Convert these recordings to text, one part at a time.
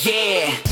Yeah,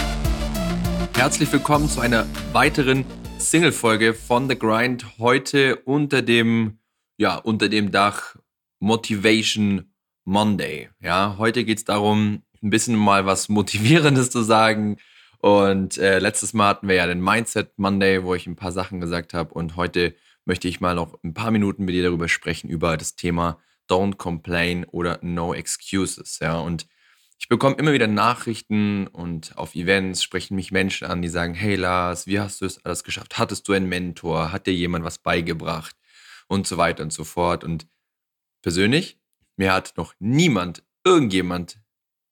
Herzlich willkommen zu einer weiteren Single-Folge von The Grind. Heute unter dem, ja, unter dem Dach Motivation Monday. Ja, heute geht es darum, ein bisschen mal was Motivierendes zu sagen. Und äh, letztes Mal hatten wir ja den Mindset Monday, wo ich ein paar Sachen gesagt habe. Und heute möchte ich mal noch ein paar Minuten mit dir darüber sprechen, über das Thema Don't Complain oder No Excuses. Ja, und ich bekomme immer wieder Nachrichten und auf Events sprechen mich Menschen an, die sagen, hey Lars, wie hast du es alles geschafft? Hattest du einen Mentor? Hat dir jemand was beigebracht? Und so weiter und so fort. Und persönlich, mir hat noch niemand, irgendjemand,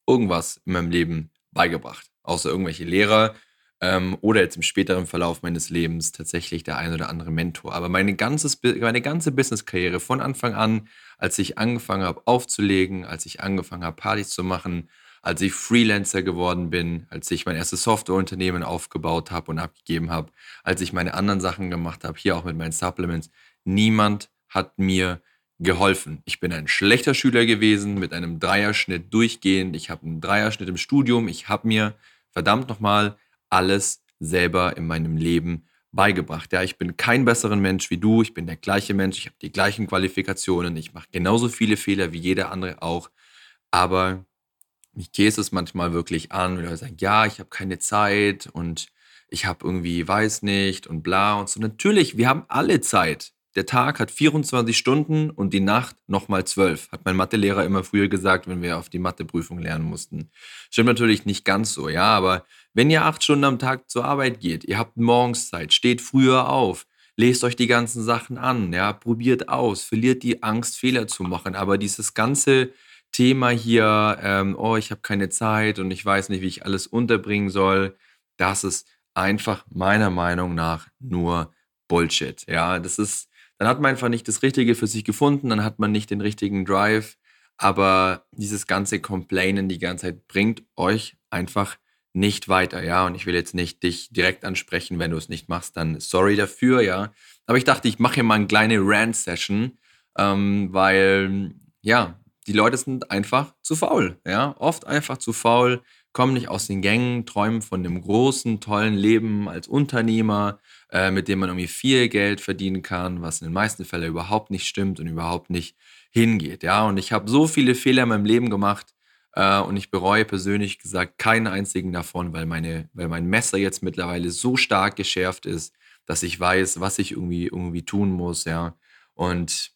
irgendwas in meinem Leben beigebracht. Außer irgendwelche Lehrer ähm, oder jetzt im späteren Verlauf meines Lebens tatsächlich der ein oder andere Mentor. Aber meine, ganzes, meine ganze Business-Karriere von Anfang an, als ich angefangen habe aufzulegen, als ich angefangen habe Partys zu machen, als ich Freelancer geworden bin, als ich mein erstes Softwareunternehmen aufgebaut habe und abgegeben habe, als ich meine anderen Sachen gemacht habe, hier auch mit meinen Supplements, niemand hat mir geholfen. Ich bin ein schlechter Schüler gewesen mit einem Dreierschnitt durchgehend. Ich habe einen Dreierschnitt im Studium. Ich habe mir verdammt nochmal alles selber in meinem Leben beigebracht. Ja, ich bin kein besseren Mensch wie du. Ich bin der gleiche Mensch. Ich habe die gleichen Qualifikationen. Ich mache genauso viele Fehler wie jeder andere auch. Aber mich käse es manchmal wirklich an, wenn Leute sagen, ja, ich habe keine Zeit und ich habe irgendwie, weiß nicht und bla und so. Natürlich, wir haben alle Zeit. Der Tag hat 24 Stunden und die Nacht nochmal 12, hat mein Mathelehrer immer früher gesagt, wenn wir auf die Matheprüfung lernen mussten. Stimmt natürlich nicht ganz so, ja, aber wenn ihr acht Stunden am Tag zur Arbeit geht, ihr habt Morgenszeit, steht früher auf, lest euch die ganzen Sachen an, ja, probiert aus, verliert die Angst, Fehler zu machen, aber dieses ganze Thema hier, ähm, oh, ich habe keine Zeit und ich weiß nicht, wie ich alles unterbringen soll, das ist einfach meiner Meinung nach nur Bullshit. Ja, das ist, dann hat man einfach nicht das Richtige für sich gefunden, dann hat man nicht den richtigen Drive, aber dieses ganze Complainen die ganze Zeit bringt euch einfach nicht weiter, ja. Und ich will jetzt nicht dich direkt ansprechen, wenn du es nicht machst, dann sorry dafür, ja. Aber ich dachte, ich mache hier mal eine kleine Rant-Session, ähm, weil, ja, die Leute sind einfach zu faul. Ja? Oft einfach zu faul, kommen nicht aus den Gängen, träumen von einem großen, tollen Leben als Unternehmer, äh, mit dem man irgendwie viel Geld verdienen kann, was in den meisten Fällen überhaupt nicht stimmt und überhaupt nicht hingeht. Ja? Und ich habe so viele Fehler in meinem Leben gemacht, äh, und ich bereue persönlich gesagt keinen einzigen davon, weil, meine, weil mein Messer jetzt mittlerweile so stark geschärft ist, dass ich weiß, was ich irgendwie, irgendwie tun muss, ja. Und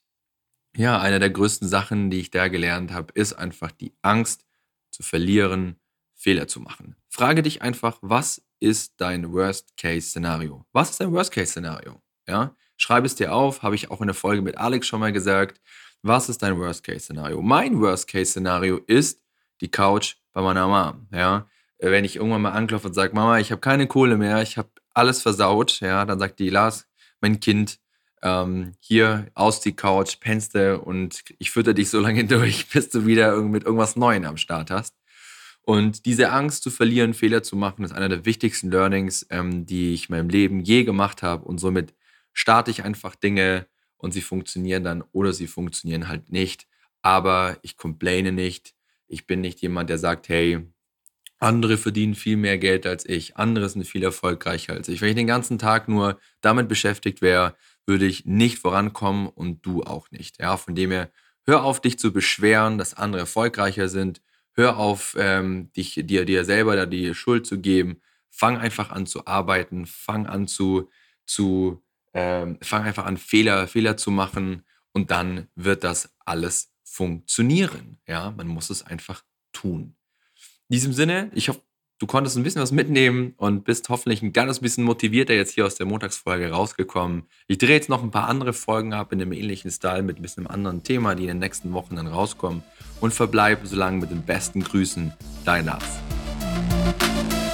ja, eine der größten Sachen, die ich da gelernt habe, ist einfach die Angst zu verlieren, Fehler zu machen. Frage dich einfach, was ist dein Worst-Case-Szenario? Was ist dein Worst-Case-Szenario? Ja, schreib es dir auf, habe ich auch in der Folge mit Alex schon mal gesagt. Was ist dein Worst-Case-Szenario? Mein Worst-Case-Szenario ist die Couch bei meiner Mom. Ja, wenn ich irgendwann mal anklopfe und sage, Mama, ich habe keine Kohle mehr, ich habe alles versaut, ja, dann sagt die, Lars, mein Kind, ähm, hier aus die Couch, penste und ich fütter dich so lange durch, bis du wieder mit irgendwas Neuem am Start hast. Und diese Angst zu verlieren, Fehler zu machen, ist einer der wichtigsten Learnings, ähm, die ich in meinem Leben je gemacht habe. Und somit starte ich einfach Dinge und sie funktionieren dann oder sie funktionieren halt nicht. Aber ich complaine nicht. Ich bin nicht jemand, der sagt, hey, andere verdienen viel mehr Geld als ich, andere sind viel erfolgreicher als ich. Wenn ich den ganzen Tag nur damit beschäftigt wäre, würde ich nicht vorankommen und du auch nicht. Ja, von dem her, hör auf, dich zu beschweren, dass andere erfolgreicher sind. Hör auf, ähm, dich, dir, dir selber da die Schuld zu geben. Fang einfach an zu arbeiten. Fang an zu, zu ähm, fang einfach an, Fehler, Fehler zu machen und dann wird das alles funktionieren. Ja, man muss es einfach tun. In diesem Sinne, ich hoffe, du konntest ein bisschen was mitnehmen und bist hoffentlich ein ganz bisschen motivierter jetzt hier aus der Montagsfolge rausgekommen. Ich drehe jetzt noch ein paar andere Folgen ab in einem ähnlichen Style mit ein bisschen einem anderen Thema, die in den nächsten Wochen dann rauskommen und verbleibe so lange mit den besten Grüßen, dein Lars.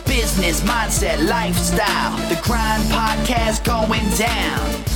Business, mindset, lifestyle. The Grind Podcast going down.